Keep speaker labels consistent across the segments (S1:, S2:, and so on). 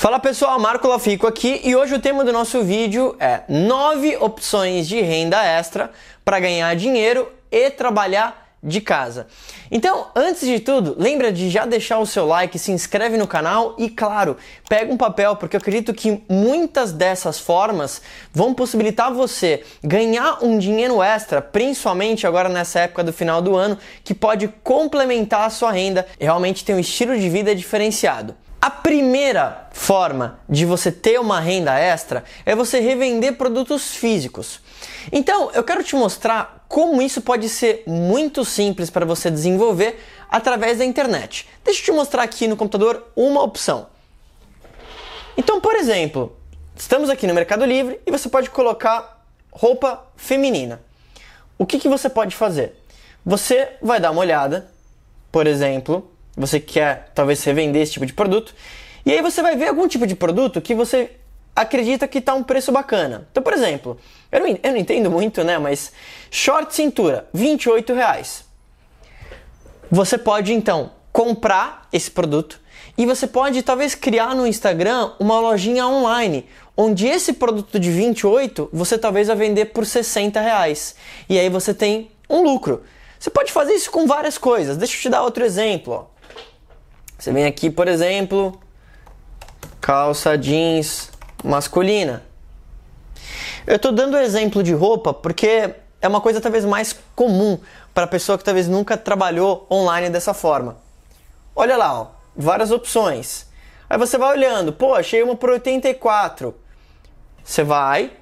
S1: Fala pessoal, Marco Lafico aqui e hoje o tema do nosso vídeo é 9 opções de renda extra para ganhar dinheiro e trabalhar de casa. Então, antes de tudo, lembra de já deixar o seu like, se inscreve no canal e, claro, pega um papel, porque eu acredito que muitas dessas formas vão possibilitar você ganhar um dinheiro extra, principalmente agora nessa época do final do ano, que pode complementar a sua renda e realmente ter um estilo de vida diferenciado. A primeira forma de você ter uma renda extra é você revender produtos físicos. Então, eu quero te mostrar como isso pode ser muito simples para você desenvolver através da internet. Deixa eu te mostrar aqui no computador uma opção. Então, por exemplo, estamos aqui no Mercado Livre e você pode colocar roupa feminina. O que, que você pode fazer? Você vai dar uma olhada, por exemplo, você quer talvez revender esse tipo de produto, e aí você vai ver algum tipo de produto que você acredita que está um preço bacana. Então, por exemplo, eu não, eu não entendo muito, né? Mas short cintura, 28 reais. Você pode então comprar esse produto e você pode talvez criar no Instagram uma lojinha online onde esse produto de 28 você talvez vai vender por 60 reais e aí você tem um lucro. Você pode fazer isso com várias coisas. Deixa eu te dar outro exemplo. Ó. Você vem aqui, por exemplo, calça jeans masculina. Eu estou dando exemplo de roupa porque é uma coisa talvez mais comum para a pessoa que talvez nunca trabalhou online dessa forma. Olha lá, ó, várias opções. Aí você vai olhando, pô, achei uma por 84. Você vai,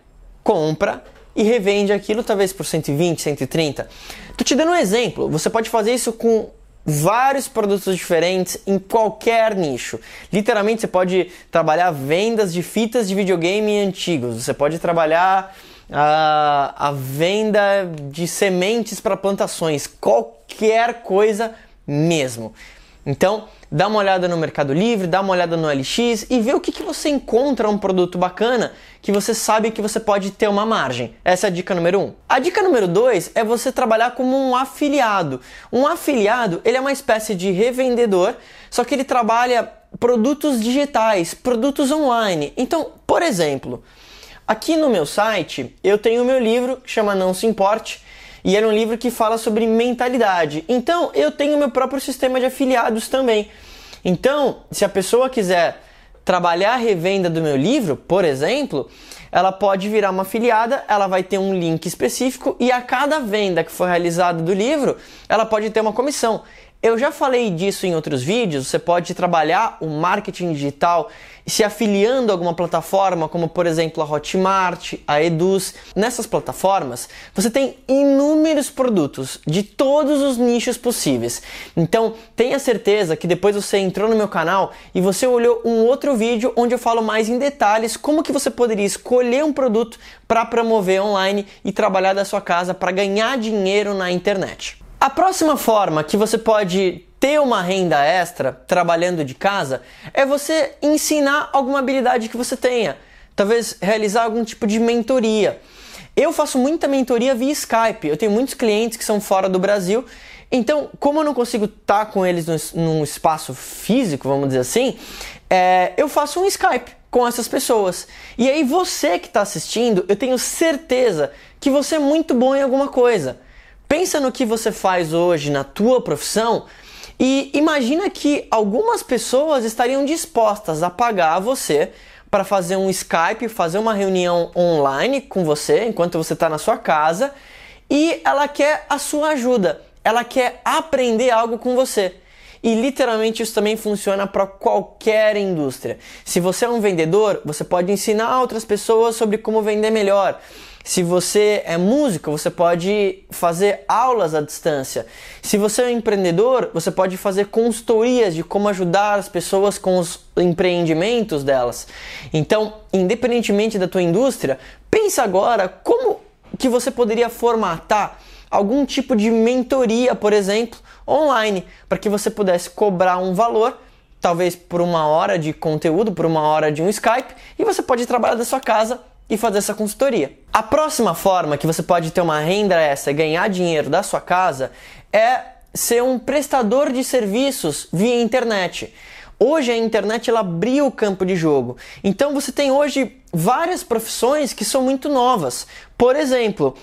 S1: compra e revende aquilo talvez por 120, 130. Tô te dando um exemplo. Você pode fazer isso com vários produtos diferentes em qualquer nicho. Literalmente você pode trabalhar vendas de fitas de videogame antigos, você pode trabalhar a, a venda de sementes para plantações, qualquer coisa mesmo. Então, dá uma olhada no Mercado Livre, dá uma olhada no LX e vê o que, que você encontra um produto bacana que você sabe que você pode ter uma margem. Essa é a dica número um. A dica número dois é você trabalhar como um afiliado. Um afiliado, ele é uma espécie de revendedor, só que ele trabalha produtos digitais, produtos online. Então, por exemplo, aqui no meu site eu tenho o meu livro que chama Não Se Importe e era um livro que fala sobre mentalidade. Então, eu tenho meu próprio sistema de afiliados também. Então, se a pessoa quiser trabalhar a revenda do meu livro, por exemplo, ela pode virar uma afiliada, ela vai ter um link específico e a cada venda que for realizada do livro, ela pode ter uma comissão. Eu já falei disso em outros vídeos. Você pode trabalhar o marketing digital se afiliando a alguma plataforma, como por exemplo a Hotmart, a Eduz. Nessas plataformas, você tem inúmeros produtos de todos os nichos possíveis. Então, tenha certeza que depois você entrou no meu canal e você olhou um outro vídeo onde eu falo mais em detalhes como que você poderia escolher um produto para promover online e trabalhar da sua casa para ganhar dinheiro na internet. A próxima forma que você pode ter uma renda extra trabalhando de casa é você ensinar alguma habilidade que você tenha. Talvez realizar algum tipo de mentoria. Eu faço muita mentoria via Skype. Eu tenho muitos clientes que são fora do Brasil. Então, como eu não consigo estar com eles num espaço físico, vamos dizer assim, é, eu faço um Skype com essas pessoas. E aí, você que está assistindo, eu tenho certeza que você é muito bom em alguma coisa. Pensa no que você faz hoje na tua profissão e imagina que algumas pessoas estariam dispostas a pagar você para fazer um Skype, fazer uma reunião online com você enquanto você está na sua casa e ela quer a sua ajuda, ela quer aprender algo com você. E literalmente isso também funciona para qualquer indústria. Se você é um vendedor, você pode ensinar outras pessoas sobre como vender melhor. Se você é músico, você pode fazer aulas à distância. Se você é um empreendedor, você pode fazer consultorias de como ajudar as pessoas com os empreendimentos delas. Então, independentemente da tua indústria, pensa agora como que você poderia formatar algum tipo de mentoria, por exemplo, online, para que você pudesse cobrar um valor talvez por uma hora de conteúdo, por uma hora de um Skype, e você pode trabalhar da sua casa e fazer essa consultoria. A próxima forma que você pode ter uma renda extra e ganhar dinheiro da sua casa é ser um prestador de serviços via internet. Hoje a internet ela abriu o campo de jogo. Então você tem hoje várias profissões que são muito novas. Por exemplo,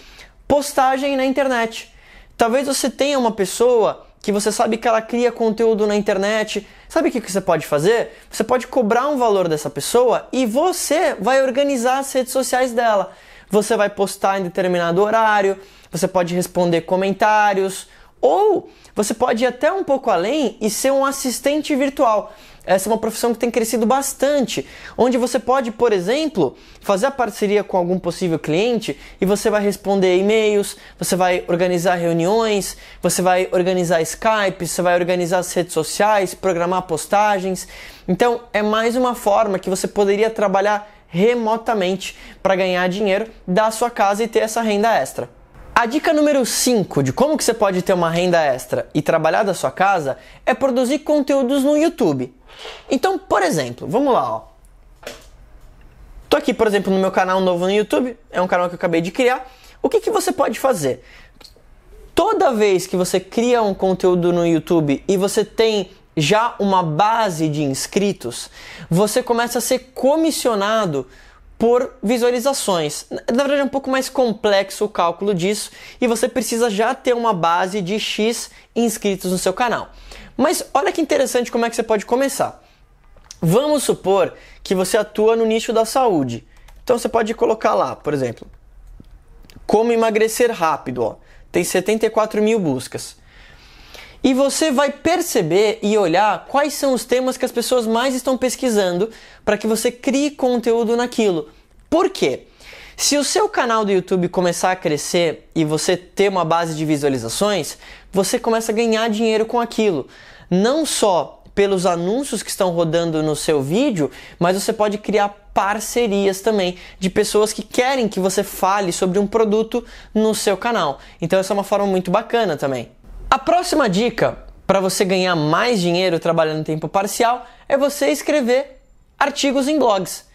S1: postagem na internet. Talvez você tenha uma pessoa que você sabe que ela cria conteúdo na internet. Sabe o que você pode fazer? Você pode cobrar um valor dessa pessoa e você vai organizar as redes sociais dela. Você vai postar em determinado horário, você pode responder comentários, ou você pode ir até um pouco além e ser um assistente virtual. Essa é uma profissão que tem crescido bastante, onde você pode, por exemplo, fazer a parceria com algum possível cliente e você vai responder e-mails, você vai organizar reuniões, você vai organizar Skype, você vai organizar as redes sociais, programar postagens. Então, é mais uma forma que você poderia trabalhar remotamente para ganhar dinheiro da sua casa e ter essa renda extra. A dica número 5 de como que você pode ter uma renda extra e trabalhar da sua casa é produzir conteúdos no YouTube. Então, por exemplo, vamos lá, ó. Tô aqui, por exemplo, no meu canal novo no YouTube, é um canal que eu acabei de criar. O que, que você pode fazer? Toda vez que você cria um conteúdo no YouTube e você tem já uma base de inscritos, você começa a ser comissionado por visualizações. Na verdade, é um pouco mais complexo o cálculo disso e você precisa já ter uma base de X inscritos no seu canal. Mas olha que interessante como é que você pode começar. Vamos supor que você atua no nicho da saúde. Então você pode colocar lá, por exemplo, como emagrecer rápido. Ó. Tem 74 mil buscas. E você vai perceber e olhar quais são os temas que as pessoas mais estão pesquisando para que você crie conteúdo naquilo. Por quê? Se o seu canal do YouTube começar a crescer e você ter uma base de visualizações, você começa a ganhar dinheiro com aquilo. Não só pelos anúncios que estão rodando no seu vídeo, mas você pode criar parcerias também de pessoas que querem que você fale sobre um produto no seu canal. Então essa é uma forma muito bacana também. A próxima dica para você ganhar mais dinheiro trabalhando em tempo parcial é você escrever artigos em blogs.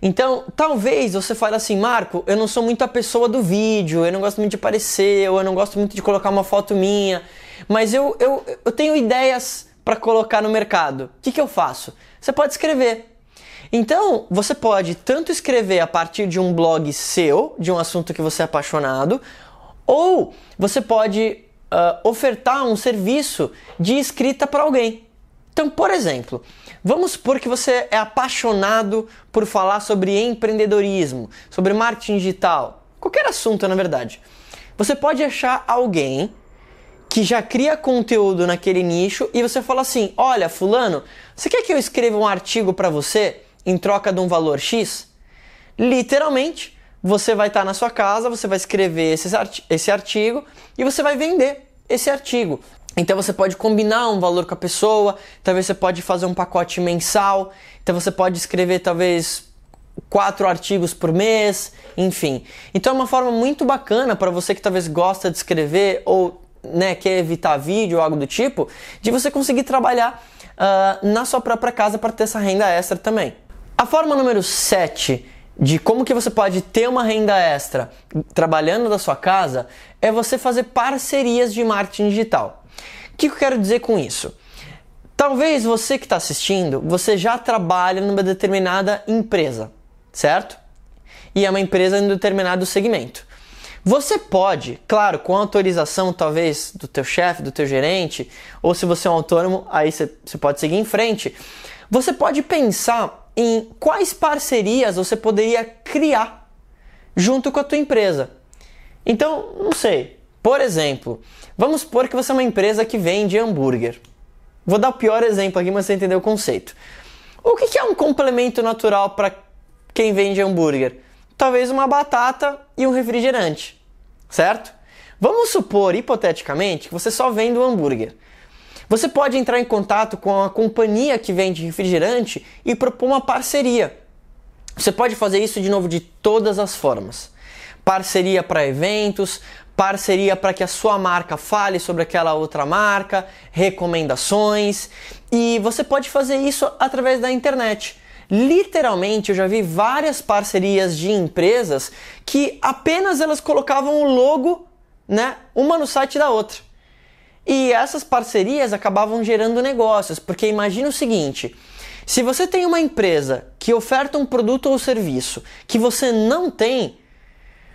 S1: Então, talvez você fale assim, Marco, eu não sou muito a pessoa do vídeo, eu não gosto muito de aparecer, ou eu não gosto muito de colocar uma foto minha, mas eu, eu, eu tenho ideias para colocar no mercado. O que, que eu faço? Você pode escrever. Então, você pode tanto escrever a partir de um blog seu, de um assunto que você é apaixonado, ou você pode uh, ofertar um serviço de escrita para alguém. Então, por exemplo, vamos supor que você é apaixonado por falar sobre empreendedorismo, sobre marketing digital, qualquer assunto na verdade. Você pode achar alguém que já cria conteúdo naquele nicho e você fala assim: "Olha, fulano, você quer que eu escreva um artigo para você em troca de um valor X?" Literalmente, você vai estar na sua casa, você vai escrever esse artigo e você vai vender esse artigo. Então você pode combinar um valor com a pessoa, talvez você pode fazer um pacote mensal, então você pode escrever talvez quatro artigos por mês, enfim. Então é uma forma muito bacana para você que talvez gosta de escrever ou né, quer evitar vídeo ou algo do tipo, de você conseguir trabalhar uh, na sua própria casa para ter essa renda extra também. A forma número 7 de como que você pode ter uma renda extra trabalhando da sua casa é você fazer parcerias de marketing digital. O que eu quero dizer com isso? Talvez você que está assistindo, você já trabalha numa determinada empresa, certo? E é uma empresa em um determinado segmento. Você pode, claro, com autorização talvez do teu chefe, do teu gerente, ou se você é um autônomo, aí você, você pode seguir em frente. Você pode pensar em quais parcerias você poderia criar junto com a tua empresa. Então, não sei. Por exemplo, vamos supor que você é uma empresa que vende hambúrguer. Vou dar o pior exemplo aqui, mas você entendeu o conceito. O que é um complemento natural para quem vende hambúrguer? Talvez uma batata e um refrigerante, certo? Vamos supor, hipoteticamente, que você só vende o hambúrguer. Você pode entrar em contato com a companhia que vende refrigerante e propor uma parceria. Você pode fazer isso de novo de todas as formas. Parceria para eventos, parceria para que a sua marca fale sobre aquela outra marca, recomendações, e você pode fazer isso através da internet. Literalmente, eu já vi várias parcerias de empresas que apenas elas colocavam o logo, né, uma no site da outra. E essas parcerias acabavam gerando negócios, porque imagina o seguinte: se você tem uma empresa que oferta um produto ou serviço que você não tem,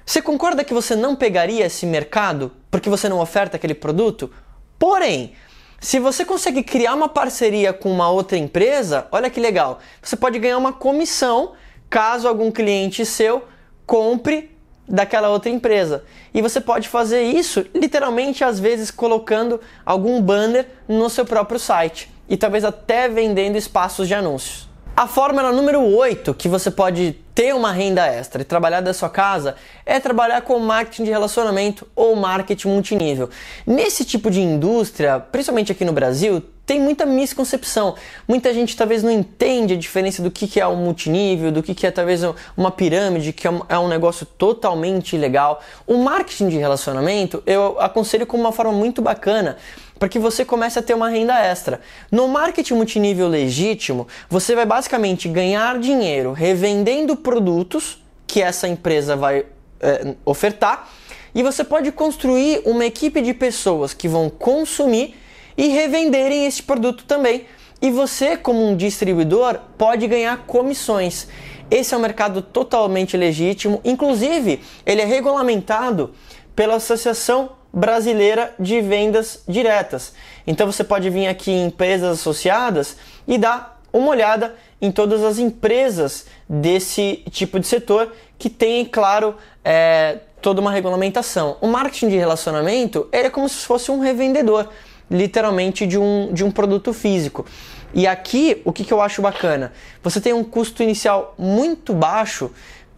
S1: você concorda que você não pegaria esse mercado porque você não oferta aquele produto? Porém, se você consegue criar uma parceria com uma outra empresa, olha que legal, você pode ganhar uma comissão caso algum cliente seu compre daquela outra empresa. E você pode fazer isso literalmente às vezes colocando algum banner no seu próprio site e talvez até vendendo espaços de anúncios. A fórmula número 8 que você pode ter uma renda extra e trabalhar da sua casa é trabalhar com marketing de relacionamento ou marketing multinível. Nesse tipo de indústria, principalmente aqui no Brasil, tem muita misconcepção. Muita gente talvez não entende a diferença do que é o multinível, do que é talvez uma pirâmide, que é, é um negócio totalmente ilegal. O marketing de relacionamento eu aconselho como uma forma muito bacana para que você comece a ter uma renda extra. No marketing multinível legítimo, você vai basicamente ganhar dinheiro revendendo produtos que essa empresa vai é, ofertar e você pode construir uma equipe de pessoas que vão consumir e revenderem esse produto também. E você, como um distribuidor, pode ganhar comissões. Esse é um mercado totalmente legítimo, inclusive ele é regulamentado pela Associação brasileira de vendas diretas. Então você pode vir aqui em empresas associadas e dar uma olhada em todas as empresas desse tipo de setor que tem, claro, é, toda uma regulamentação. O marketing de relacionamento é como se fosse um revendedor, literalmente, de um, de um produto físico. E aqui, o que, que eu acho bacana? Você tem um custo inicial muito baixo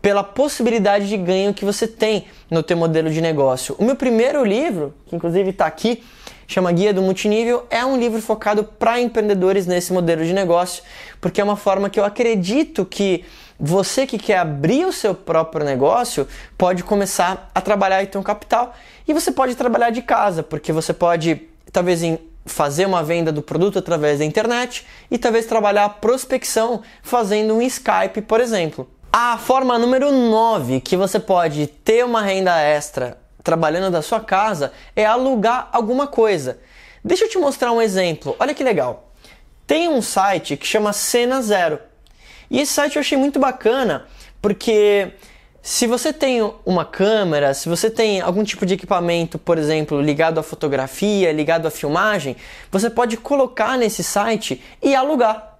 S1: pela possibilidade de ganho que você tem no teu modelo de negócio. O meu primeiro livro, que inclusive está aqui, chama Guia do Multinível, é um livro focado para empreendedores nesse modelo de negócio, porque é uma forma que eu acredito que você que quer abrir o seu próprio negócio pode começar a trabalhar e ter um capital. E você pode trabalhar de casa, porque você pode, talvez, fazer uma venda do produto através da internet e talvez trabalhar a prospecção fazendo um Skype, por exemplo. A forma número 9 que você pode ter uma renda extra trabalhando da sua casa é alugar alguma coisa. Deixa eu te mostrar um exemplo. Olha que legal. Tem um site que chama Cena Zero. E esse site eu achei muito bacana porque se você tem uma câmera, se você tem algum tipo de equipamento, por exemplo, ligado à fotografia, ligado à filmagem, você pode colocar nesse site e alugar.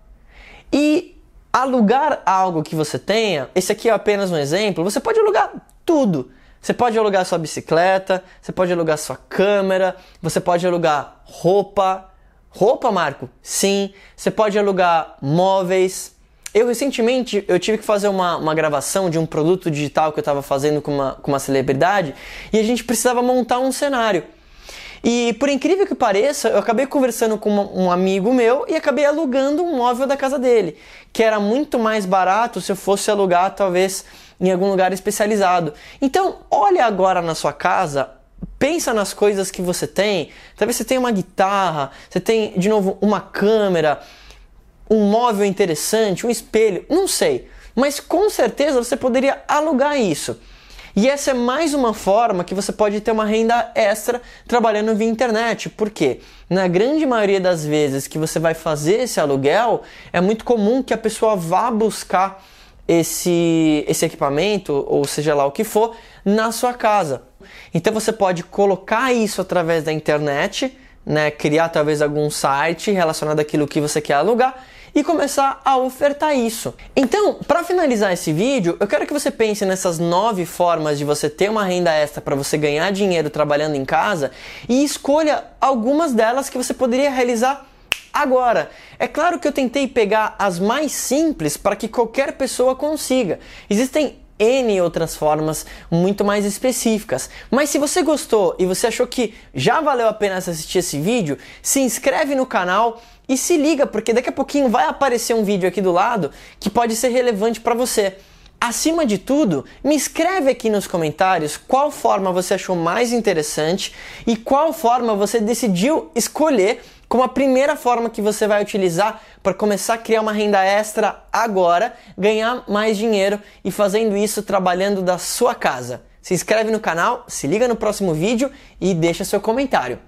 S1: E alugar algo que você tenha, esse aqui é apenas um exemplo, você pode alugar tudo. Você pode alugar sua bicicleta, você pode alugar sua câmera, você pode alugar roupa. Roupa, Marco? Sim. Você pode alugar móveis. Eu recentemente eu tive que fazer uma, uma gravação de um produto digital que eu estava fazendo com uma, com uma celebridade e a gente precisava montar um cenário. E por incrível que pareça, eu acabei conversando com um amigo meu e acabei alugando um móvel da casa dele, que era muito mais barato se eu fosse alugar talvez em algum lugar especializado. Então, olha agora na sua casa, pensa nas coisas que você tem. Talvez você tenha uma guitarra, você tem de novo uma câmera, um móvel interessante, um espelho, não sei. Mas com certeza você poderia alugar isso. E essa é mais uma forma que você pode ter uma renda extra trabalhando via internet. Porque na grande maioria das vezes que você vai fazer esse aluguel, é muito comum que a pessoa vá buscar esse, esse equipamento, ou seja lá o que for, na sua casa. Então você pode colocar isso através da internet, né, criar talvez algum site relacionado àquilo que você quer alugar e começar a ofertar isso. Então, para finalizar esse vídeo, eu quero que você pense nessas nove formas de você ter uma renda extra para você ganhar dinheiro trabalhando em casa e escolha algumas delas que você poderia realizar Agora, é claro que eu tentei pegar as mais simples para que qualquer pessoa consiga. Existem N outras formas muito mais específicas. Mas se você gostou e você achou que já valeu a pena assistir esse vídeo, se inscreve no canal e se liga, porque daqui a pouquinho vai aparecer um vídeo aqui do lado que pode ser relevante para você. Acima de tudo, me escreve aqui nos comentários qual forma você achou mais interessante e qual forma você decidiu escolher como a primeira forma que você vai utilizar para começar a criar uma renda extra agora, ganhar mais dinheiro e fazendo isso trabalhando da sua casa. Se inscreve no canal, se liga no próximo vídeo e deixa seu comentário.